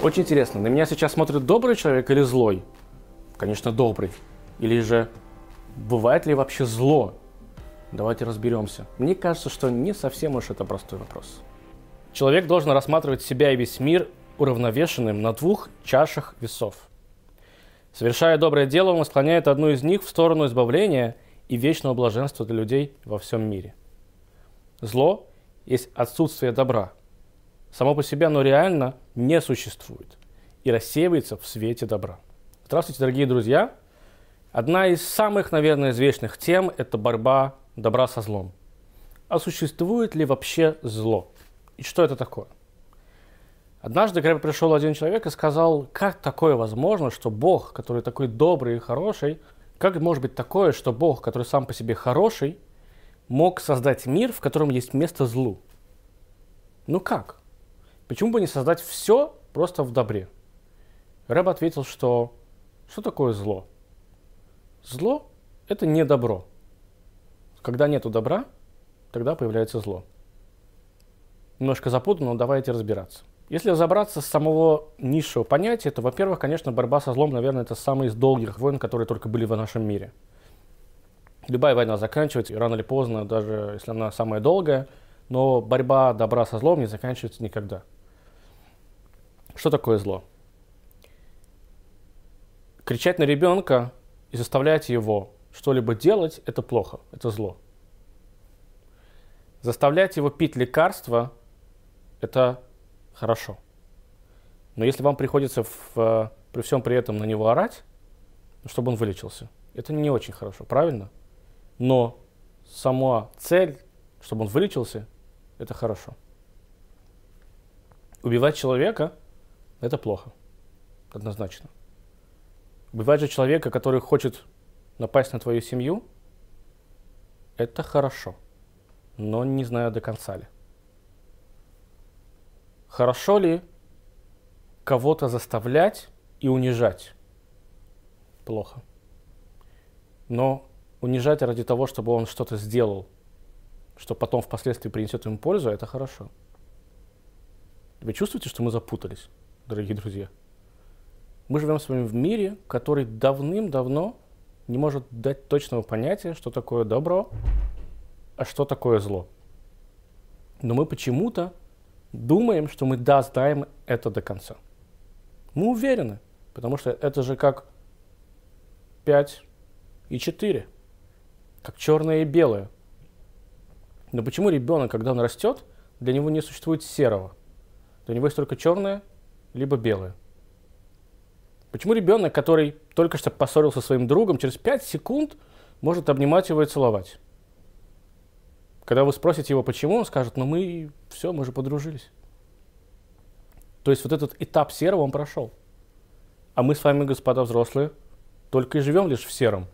Очень интересно, на меня сейчас смотрит добрый человек или злой? Конечно, добрый. Или же бывает ли вообще зло? Давайте разберемся. Мне кажется, что не совсем уж это простой вопрос. Человек должен рассматривать себя и весь мир уравновешенным на двух чашах весов. Совершая доброе дело, он склоняет одну из них в сторону избавления и вечного блаженства для людей во всем мире. Зло есть отсутствие добра. Само по себе оно реально не существует и рассеивается в свете добра. Здравствуйте, дорогие друзья! Одна из самых, наверное, известных тем – это борьба добра со злом. А существует ли вообще зло? И что это такое? Однажды ко мне пришел один человек и сказал, как такое возможно, что Бог, который такой добрый и хороший, как может быть такое, что Бог, который сам по себе хороший, мог создать мир, в котором есть место злу? Ну как? Почему бы не создать все просто в добре? Рэб ответил, что что такое зло? Зло – это не добро. Когда нету добра, тогда появляется зло. Немножко запутанно, но давайте разбираться. Если разобраться с самого низшего понятия, то, во-первых, конечно, борьба со злом, наверное, это самый из долгих войн, которые только были в нашем мире. Любая война заканчивается, и рано или поздно, даже если она самая долгая, но борьба добра со злом не заканчивается никогда. Что такое зло? Кричать на ребенка и заставлять его что-либо делать – это плохо, это зло. Заставлять его пить лекарства – это хорошо. Но если вам приходится в, э, при всем при этом на него орать, чтобы он вылечился, это не очень хорошо, правильно? Но сама цель, чтобы он вылечился, это хорошо. Убивать человека – это плохо, однозначно. Убивать же человека, который хочет напасть на твою семью, это хорошо, но не знаю до конца ли. Хорошо ли кого-то заставлять и унижать? Плохо. Но унижать ради того, чтобы он что-то сделал, что потом впоследствии принесет ему пользу, это хорошо. Вы чувствуете, что мы запутались, дорогие друзья? Мы живем с вами в мире, который давным-давно не может дать точного понятия, что такое добро, а что такое зло. Но мы почему-то думаем, что мы да, знаем это до конца. Мы уверены, потому что это же как 5 и 4, как черное и белое. Но почему ребенок, когда он растет, для него не существует серого? Для него есть только черное, либо белое. Почему ребенок, который только что поссорился со своим другом, через 5 секунд может обнимать его и целовать? Когда вы спросите его, почему, он скажет, ну мы, все, мы же подружились. То есть вот этот этап серого он прошел. А мы с вами, господа взрослые, только и живем лишь в сером.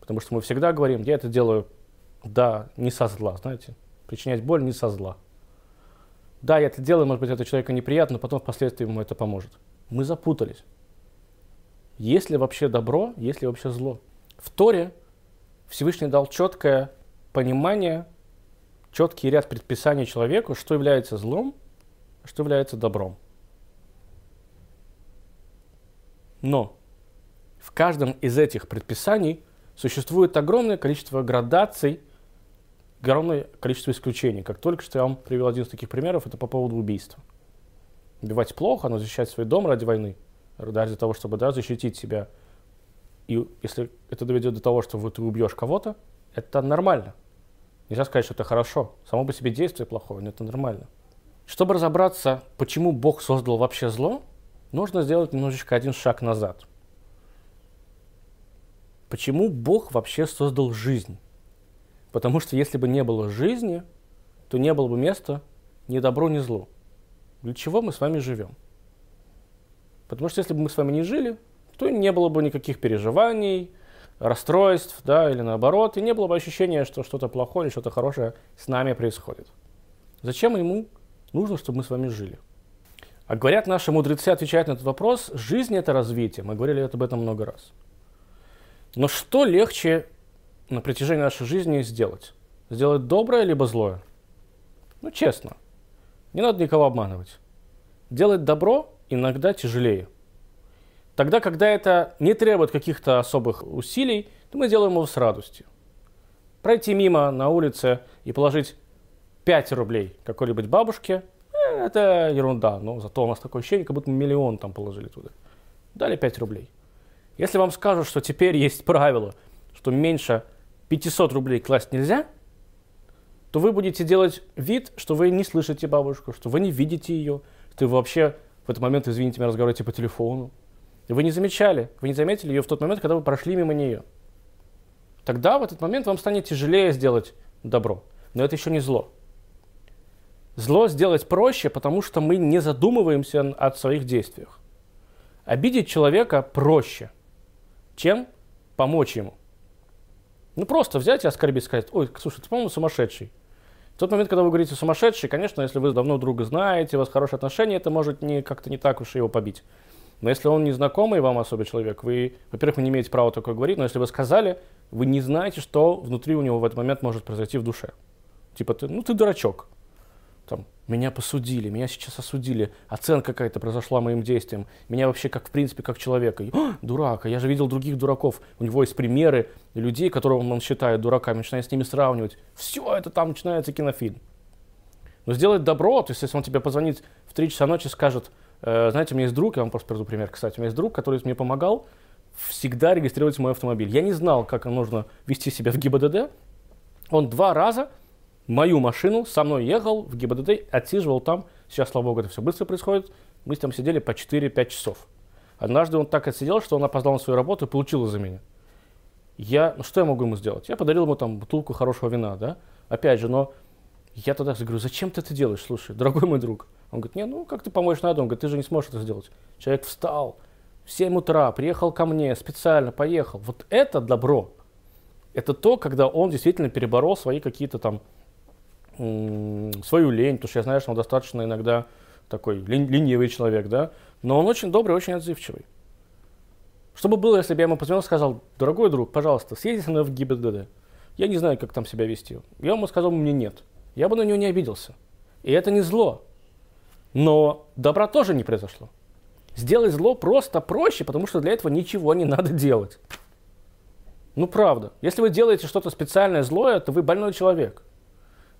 Потому что мы всегда говорим, я это делаю, да, не со зла, знаете. Причинять боль не со зла. Да, я это делаю, может быть, это человеку неприятно, но потом впоследствии ему это поможет. Мы запутались. Есть ли вообще добро, есть ли вообще зло? В Торе Всевышний дал четкое понимание четкий ряд предписаний человеку, что является злом, а что является добром. Но в каждом из этих предписаний существует огромное количество градаций, огромное количество исключений. Как только что я вам привел один из таких примеров, это по поводу убийства. Убивать плохо, но защищать свой дом ради войны, ради того, чтобы да, защитить себя. И если это доведет до того, что ты убьешь кого-то, это нормально. Нельзя сказать, что это хорошо. Само по себе действие плохое, но это нормально. Чтобы разобраться, почему Бог создал вообще зло, нужно сделать немножечко один шаг назад. Почему Бог вообще создал жизнь? Потому что если бы не было жизни, то не было бы места ни добру, ни злу. Для чего мы с вами живем? Потому что если бы мы с вами не жили, то не было бы никаких переживаний, расстройств, да, или наоборот, и не было бы ощущения, что что-то плохое или что-то хорошее с нами происходит. Зачем ему нужно, чтобы мы с вами жили? А говорят наши мудрецы, отвечают на этот вопрос, жизнь – это развитие. Мы говорили об этом много раз. Но что легче на протяжении нашей жизни сделать? Сделать доброе либо злое? Ну, честно. Не надо никого обманывать. Делать добро иногда тяжелее. Тогда, когда это не требует каких-то особых усилий, то мы делаем его с радостью. Пройти мимо на улице и положить 5 рублей какой-нибудь бабушке, э, это ерунда, но зато у нас такое ощущение, как будто мы миллион там положили туда. Дали 5 рублей. Если вам скажут, что теперь есть правило, что меньше 500 рублей класть нельзя, то вы будете делать вид, что вы не слышите бабушку, что вы не видите ее, что вы вообще в этот момент, извините меня, разговариваете по телефону. И вы не замечали, вы не заметили ее в тот момент, когда вы прошли мимо нее. Тогда в этот момент вам станет тяжелее сделать добро. Но это еще не зло. Зло сделать проще, потому что мы не задумываемся о своих действиях. Обидеть человека проще, чем помочь ему. Ну просто взять и оскорбить, сказать, ой, слушай, ты, по-моему, сумасшедший. В тот момент, когда вы говорите сумасшедший, конечно, если вы давно друга знаете, у вас хорошие отношения, это может не, как-то не так уж его побить. Но если он незнакомый вам особый человек, вы, во-первых, вы не имеете права такое говорить, но если вы сказали, вы не знаете, что внутри у него в этот момент может произойти в душе. Типа, ты, ну ты дурачок. Там, меня посудили, меня сейчас осудили, оценка какая-то произошла моим действиям, меня вообще как, в принципе, как человека. И, дурак, а я же видел других дураков, у него есть примеры людей, которых он считает дураками, начинает с ними сравнивать. Все это там начинается кинофильм. Но сделать добро, то есть если он тебе позвонит в 3 часа ночи скажет, Э, знаете, у меня есть друг, я вам просто приведу пример, кстати, у меня есть друг, который мне помогал всегда регистрировать мой автомобиль. Я не знал, как нужно вести себя в ГИБДД. Он два раза мою машину со мной ехал в ГИБДД, отсиживал там. Сейчас, слава богу, это все быстро происходит. Мы там сидели по 4-5 часов. Однажды он так отсидел, что он опоздал на свою работу и получил из-за меня. Я, ну что я могу ему сделать? Я подарил ему там бутылку хорошего вина, да? Опять же, но я тогда говорю, зачем ты это делаешь, слушай, дорогой мой друг? Он говорит, не, ну как ты помочь надо? Он говорит, ты же не сможешь это сделать. Человек встал в 7 утра, приехал ко мне, специально поехал. Вот это добро. Это то, когда он действительно переборол свои какие-то там, свою лень, потому что я знаю, что он достаточно иногда такой ленивый человек, да, но он очень добрый, очень отзывчивый. Что бы было, если бы я ему позвонил и сказал, дорогой друг, пожалуйста, съезди со мной в ГИБДД. Я не знаю, как там себя вести. Я ему сказал, мне нет. Я бы на него не обиделся. И это не зло. Но добра тоже не произошло. Сделать зло просто проще, потому что для этого ничего не надо делать. Ну правда. Если вы делаете что-то специальное злое, то вы больной человек.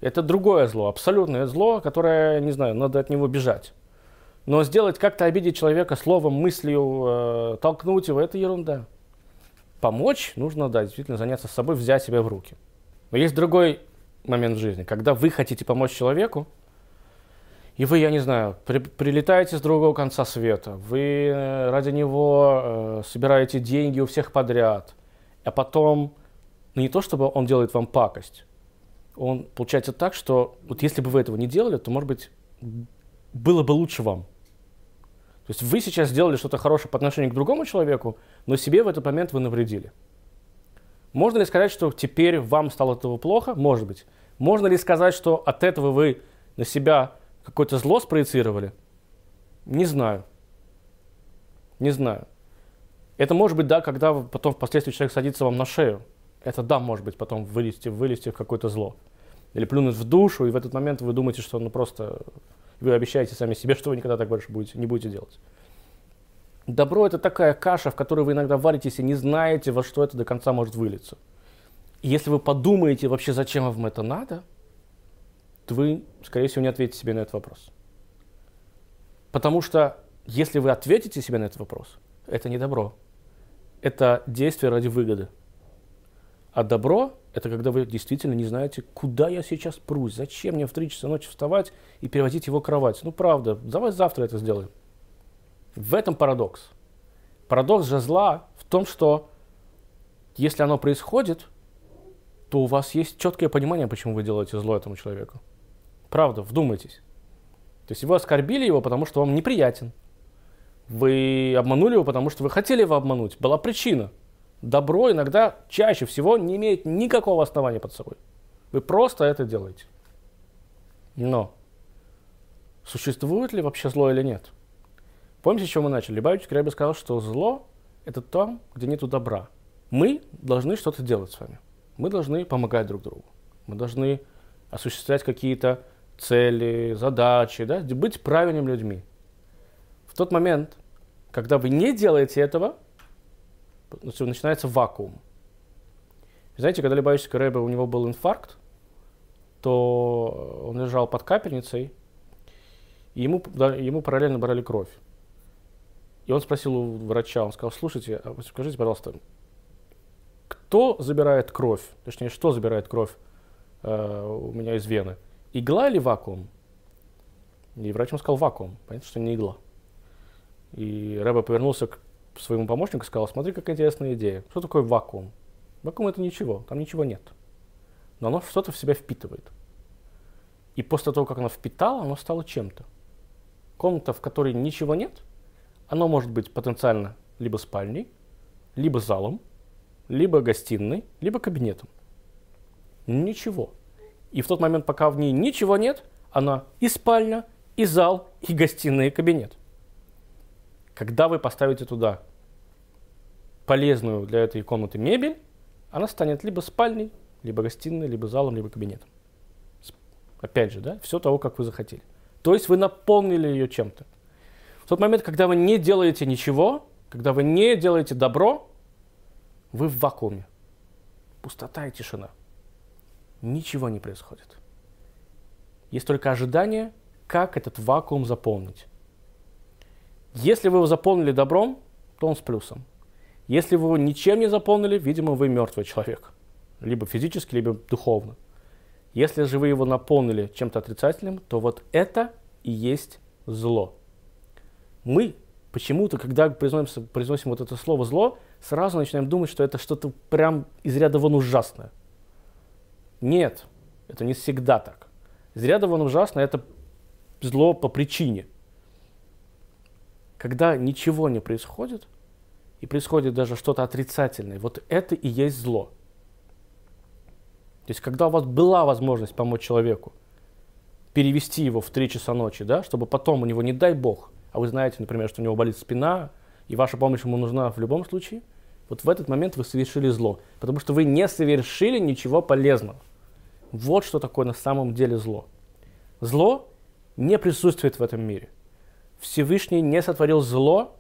Это другое зло, абсолютное зло, которое, не знаю, надо от него бежать. Но сделать как-то обидеть человека словом, мыслью, э, толкнуть его, это ерунда. Помочь нужно, да, действительно заняться собой, взять себя в руки. Но есть другой момент в жизни, когда вы хотите помочь человеку, и вы, я не знаю, при, прилетаете с другого конца света, вы э, ради него э, собираете деньги у всех подряд, а потом, ну не то чтобы он делает вам пакость, он получается так, что вот если бы вы этого не делали, то, может быть, было бы лучше вам. То есть вы сейчас сделали что-то хорошее по отношению к другому человеку, но себе в этот момент вы навредили. Можно ли сказать, что теперь вам стало этого плохо? Может быть. Можно ли сказать, что от этого вы на себя какое-то зло спроецировали? Не знаю. Не знаю. Это может быть, да, когда потом впоследствии человек садится вам на шею. Это да, может быть, потом вылезти, вылезти в какое-то зло. Или плюнуть в душу, и в этот момент вы думаете, что ну просто вы обещаете сами себе, что вы никогда так больше будете, не будете делать. Добро это такая каша, в которой вы иногда варитесь и не знаете, во что это до конца может вылиться. И если вы подумаете вообще, зачем вам это надо, то вы, скорее всего, не ответите себе на этот вопрос. Потому что если вы ответите себе на этот вопрос, это не добро. Это действие ради выгоды. А добро – это когда вы действительно не знаете, куда я сейчас прусь, зачем мне в 3 часа ночи вставать и переводить его кровать. Ну, правда, давай завтра это сделаем. В этом парадокс. Парадокс же зла в том, что если оно происходит, то у вас есть четкое понимание, почему вы делаете зло этому человеку. Правда, вдумайтесь. То есть вы оскорбили его, потому что вам неприятен. Вы обманули его, потому что вы хотели его обмануть. Была причина. Добро иногда чаще всего не имеет никакого основания под собой. Вы просто это делаете. Но существует ли вообще зло или нет? Помните, с чего мы начали? Любавич Кребе сказал, что зло – это там, где нету добра. Мы должны что-то делать с вами. Мы должны помогать друг другу. Мы должны осуществлять какие-то цели, задачи, да, быть правильными людьми. В тот момент, когда вы не делаете этого, начинается вакуум. Знаете, когда Любавический Рэбе, у него был инфаркт, то он лежал под капельницей, и ему, да, ему параллельно брали кровь. И он спросил у врача, он сказал, слушайте, а скажите, пожалуйста, кто забирает кровь, точнее, что забирает кровь э, у меня из вены? Игла или вакуум? И врач ему сказал вакуум, понятно, что не игла. И Рэбе повернулся к своему помощнику и сказал, смотри, какая интересная идея. Что такое вакуум? Вакуум это ничего, там ничего нет но оно что-то в себя впитывает. И после того, как оно впитало, оно стало чем-то. Комната, в которой ничего нет, оно может быть потенциально либо спальней, либо залом, либо гостиной, либо кабинетом. Ничего. И в тот момент, пока в ней ничего нет, она и спальня, и зал, и гостиная, и кабинет. Когда вы поставите туда полезную для этой комнаты мебель, она станет либо спальней, либо гостиной, либо залом, либо кабинетом. Опять же, да, все того, как вы захотели. То есть вы наполнили ее чем-то. В тот момент, когда вы не делаете ничего, когда вы не делаете добро, вы в вакууме. Пустота и тишина. Ничего не происходит. Есть только ожидание, как этот вакуум заполнить. Если вы его заполнили добром, то он с плюсом. Если вы его ничем не заполнили, видимо, вы мертвый человек либо физически, либо духовно. Если же вы его наполнили чем-то отрицательным, то вот это и есть зло. Мы почему-то, когда произносим, произносим вот это слово зло, сразу начинаем думать, что это что-то прям из ряда вон ужасное. Нет, это не всегда так. Из ряда вон ужасное это зло по причине. Когда ничего не происходит, и происходит даже что-то отрицательное, вот это и есть зло. То есть, когда у вас была возможность помочь человеку, перевести его в 3 часа ночи, да, чтобы потом у него, не дай бог, а вы знаете, например, что у него болит спина, и ваша помощь ему нужна в любом случае, вот в этот момент вы совершили зло, потому что вы не совершили ничего полезного. Вот что такое на самом деле зло. Зло не присутствует в этом мире. Всевышний не сотворил зло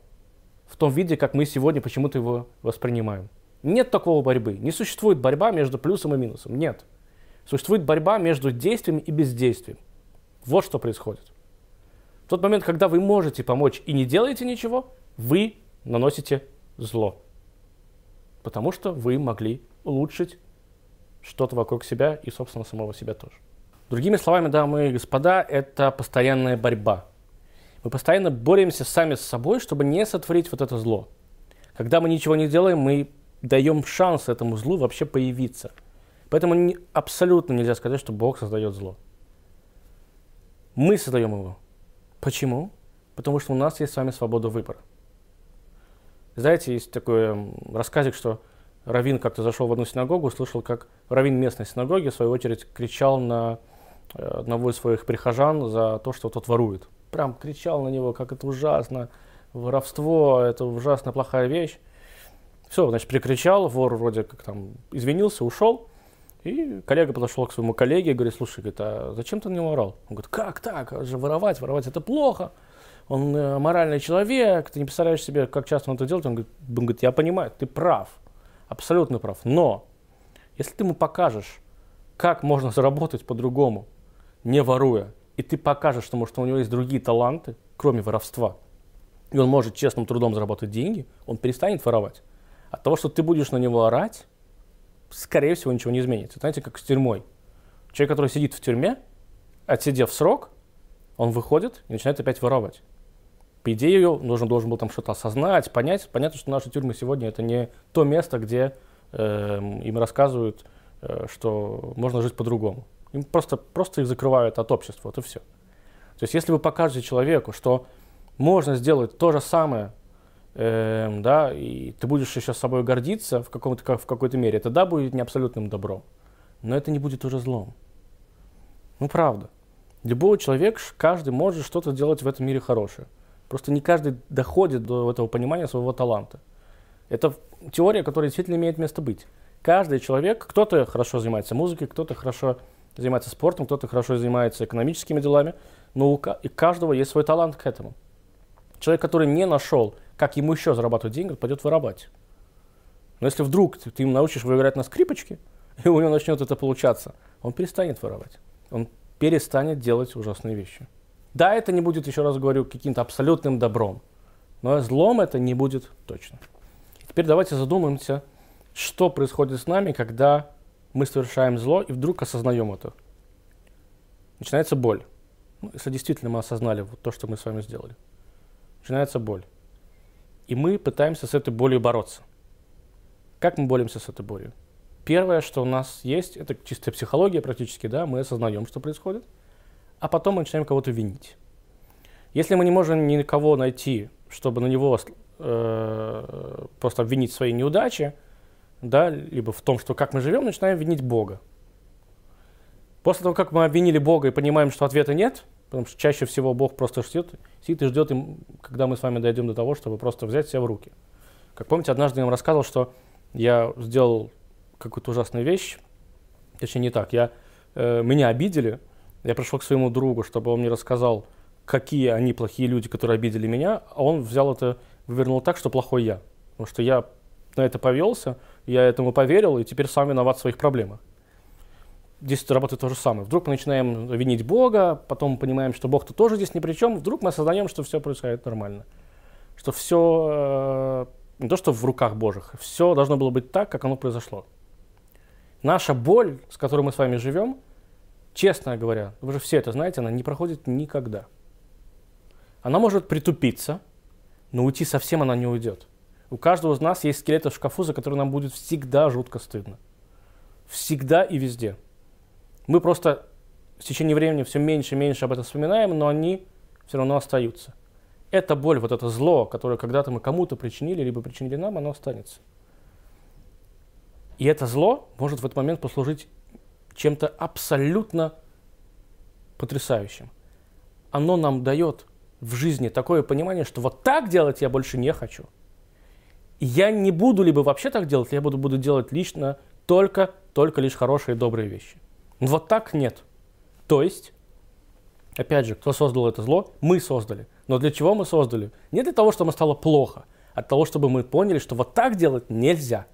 в том виде, как мы сегодня почему-то его воспринимаем. Нет такого борьбы. Не существует борьба между плюсом и минусом. Нет. Существует борьба между действием и бездействием. Вот что происходит. В тот момент, когда вы можете помочь и не делаете ничего, вы наносите зло. Потому что вы могли улучшить что-то вокруг себя и, собственно, самого себя тоже. Другими словами, дамы и господа, это постоянная борьба. Мы постоянно боремся сами с собой, чтобы не сотворить вот это зло. Когда мы ничего не делаем, мы даем шанс этому злу вообще появиться. Поэтому не, абсолютно нельзя сказать, что Бог создает зло. Мы создаем его. Почему? Потому что у нас есть с вами свобода выбора. Знаете, есть такой рассказик, что Равин как-то зашел в одну синагогу, услышал, как Равин местной синагоги, в свою очередь, кричал на э, одного из своих прихожан за то, что тот ворует. Прям кричал на него, как это ужасно, воровство, это ужасно плохая вещь. Все, значит, прикричал, вор вроде как там извинился, ушел. И коллега подошел к своему коллеге и говорит, слушай, говорит, а зачем ты на него орал? Он говорит, как так? А же воровать, воровать это плохо. Он э, моральный человек, ты не представляешь себе, как часто он это делает. Он говорит, он говорит, я понимаю, ты прав, абсолютно прав. Но если ты ему покажешь, как можно заработать по-другому, не воруя, и ты покажешь, что, может, у него есть другие таланты, кроме воровства, и он может честным трудом заработать деньги, он перестанет воровать. От того, что ты будешь на него орать, скорее всего, ничего не изменится. Знаете, как с тюрьмой. Человек, который сидит в тюрьме, отсидев срок, он выходит и начинает опять воровать. По идее, он должен, должен был там что-то осознать, понять. Понятно, что наши тюрьмы сегодня это не то место, где э, им рассказывают, э, что можно жить по-другому. Им просто, просто их закрывают от общества, вот и все. То есть, если вы покажете человеку, что можно сделать то же самое э, да, и ты будешь еще с собой гордиться в, каком-то, в какой-то мере, это да, будет не абсолютным добром, но это не будет уже злом. Ну, правда. Любой человек, каждый может что-то делать в этом мире хорошее. Просто не каждый доходит до этого понимания своего таланта. Это теория, которая действительно имеет место быть. Каждый человек, кто-то хорошо занимается музыкой, кто-то хорошо занимается спортом, кто-то хорошо занимается экономическими делами, но у каждого есть свой талант к этому. Человек, который не нашел, как ему еще зарабатывать деньги, пойдет воровать. Но если вдруг ты, ты им научишь выиграть на скрипочке, и у него начнет это получаться, он перестанет воровать. Он перестанет делать ужасные вещи. Да, это не будет, еще раз говорю, каким-то абсолютным добром. Но злом это не будет точно. Теперь давайте задумаемся, что происходит с нами, когда мы совершаем зло и вдруг осознаем это. Начинается боль. Ну, если действительно мы осознали вот то, что мы с вами сделали. Начинается боль. И мы пытаемся с этой болью бороться. Как мы боремся с этой болью? Первое, что у нас есть, это чистая психология практически, да, мы осознаем, что происходит, а потом мы начинаем кого-то винить. Если мы не можем никого найти, чтобы на него э, просто обвинить свои неудачи, да, либо в том, что как мы живем, начинаем винить Бога. После того, как мы обвинили Бога и понимаем, что ответа нет, потому что чаще всего Бог просто ждет, сидит и ждет, когда мы с вами дойдем до того, чтобы просто взять себя в руки. Как помните, однажды я вам рассказывал, что я сделал какую-то ужасную вещь, точнее не так, я, э, меня обидели, я пришел к своему другу, чтобы он мне рассказал, какие они плохие люди, которые обидели меня, а он взял это, вывернул так, что плохой я. Потому что я на это повелся, я этому поверил, и теперь сам виноват в своих проблемах здесь работает то же самое. Вдруг мы начинаем винить Бога, потом понимаем, что Бог-то тоже здесь ни при чем, вдруг мы осознаем, что все происходит нормально. Что все э, не то, что в руках Божьих, все должно было быть так, как оно произошло. Наша боль, с которой мы с вами живем, честно говоря, вы же все это знаете, она не проходит никогда. Она может притупиться, но уйти совсем она не уйдет. У каждого из нас есть скелеты в шкафу, за которые нам будет всегда жутко стыдно. Всегда и везде. Мы просто в течение времени все меньше и меньше об этом вспоминаем, но они все равно остаются. Эта боль, вот это зло, которое когда-то мы кому-то причинили, либо причинили нам, оно останется. И это зло может в этот момент послужить чем-то абсолютно потрясающим. Оно нам дает в жизни такое понимание, что вот так делать я больше не хочу. Я не буду либо вообще так делать, я буду, буду делать лично только, только лишь хорошие и добрые вещи. Вот так нет. То есть, опять же, кто создал это зло? Мы создали. Но для чего мы создали? Не для того, чтобы стало плохо, а для того, чтобы мы поняли, что вот так делать нельзя.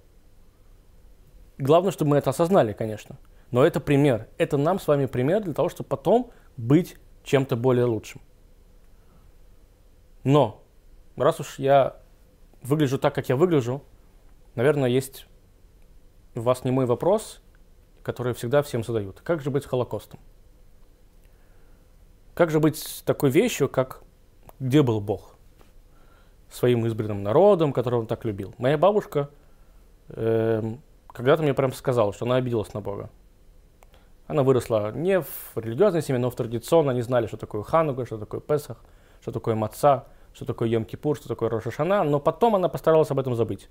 Главное, чтобы мы это осознали, конечно. Но это пример. Это нам с вами пример для того, чтобы потом быть чем-то более лучшим. Но, раз уж я выгляжу так, как я выгляжу, наверное, есть у вас не мой вопрос, которые всегда всем задают. Как же быть с Холокостом? Как же быть такой вещью, как где был Бог? Своим избранным народом, которого он так любил. Моя бабушка э, когда-то мне прям сказала, что она обиделась на Бога. Она выросла не в религиозной семье, но в традиционно. Они знали, что такое Ханука, что такое Песах, что такое Маца, что такое Йом-Кипур, что такое Рошашана. Но потом она постаралась об этом забыть.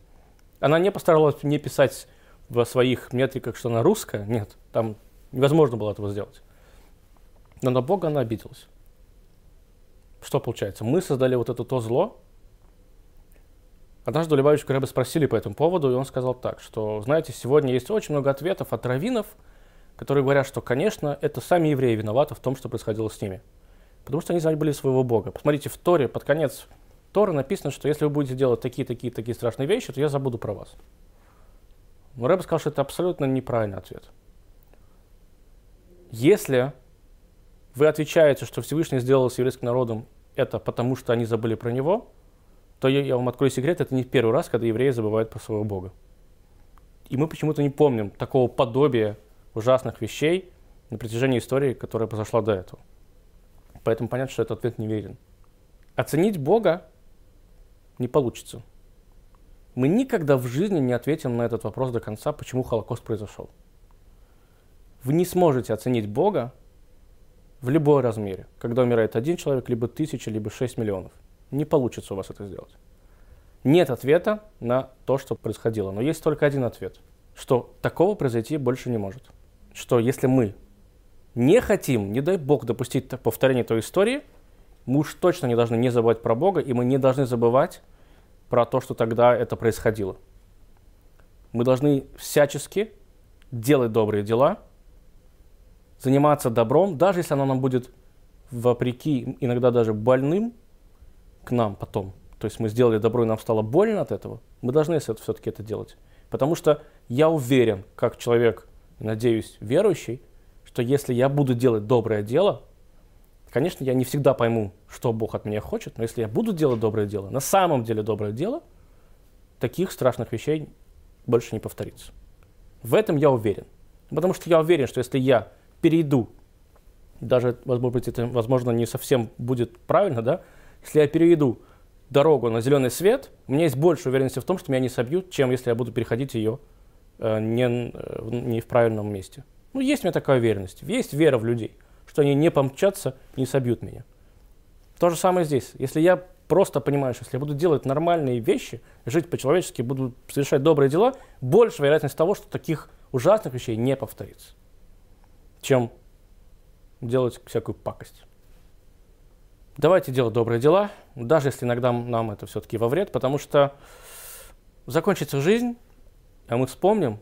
Она не постаралась не писать в своих метриках, что она русская. Нет, там невозможно было этого сделать. Но на Бога она обиделась. Что получается? Мы создали вот это то зло. Однажды у Леваевича Рэбе спросили по этому поводу, и он сказал так, что, знаете, сегодня есть очень много ответов от раввинов, которые говорят, что, конечно, это сами евреи виноваты в том, что происходило с ними. Потому что они забыли своего Бога. Посмотрите, в Торе, под конец Торы написано, что если вы будете делать такие, такие, такие страшные вещи, то я забуду про вас. Но Рэб сказал, что это абсолютно неправильный ответ. Если вы отвечаете, что Всевышний сделал с еврейским народом это потому, что они забыли про него, то я, я вам открою секрет, это не первый раз, когда евреи забывают про своего Бога. И мы почему-то не помним такого подобия ужасных вещей на протяжении истории, которая произошла до этого. Поэтому понятно, что этот ответ неверен. Оценить Бога не получится мы никогда в жизни не ответим на этот вопрос до конца, почему Холокост произошел. Вы не сможете оценить Бога в любой размере, когда умирает один человек, либо тысяча, либо шесть миллионов. Не получится у вас это сделать. Нет ответа на то, что происходило, но есть только один ответ, что такого произойти больше не может. Что если мы не хотим, не дай Бог, допустить повторение той истории, мы уж точно не должны не забывать про Бога, и мы не должны забывать про то, что тогда это происходило. Мы должны всячески делать добрые дела, заниматься добром, даже если оно нам будет вопреки, иногда даже больным, к нам потом, то есть мы сделали добро и нам стало больно от этого, мы должны все-таки это делать. Потому что я уверен, как человек, надеюсь, верующий, что если я буду делать доброе дело, конечно, я не всегда пойму, что Бог от меня хочет, но если я буду делать доброе дело, на самом деле доброе дело, таких страшных вещей больше не повторится. В этом я уверен. Потому что я уверен, что если я перейду, даже, может быть, это, возможно, не совсем будет правильно, да, если я перейду дорогу на зеленый свет, у меня есть больше уверенности в том, что меня не собьют, чем если я буду переходить ее э, не, э, не в правильном месте. Ну, есть у меня такая уверенность. Есть вера в людей, что они не помчатся, не собьют меня. То же самое здесь. Если я просто понимаю, что если я буду делать нормальные вещи, жить по-человечески, буду совершать добрые дела, больше вероятность того, что таких ужасных вещей не повторится, чем делать всякую пакость. Давайте делать добрые дела, даже если иногда нам это все-таки во вред, потому что закончится жизнь, а мы вспомним,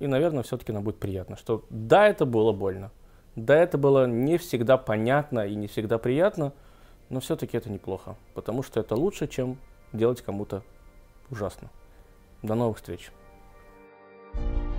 и, наверное, все-таки нам будет приятно, что да, это было больно, да, это было не всегда понятно и не всегда приятно, но все-таки это неплохо, потому что это лучше, чем делать кому-то ужасно. До новых встреч! thank you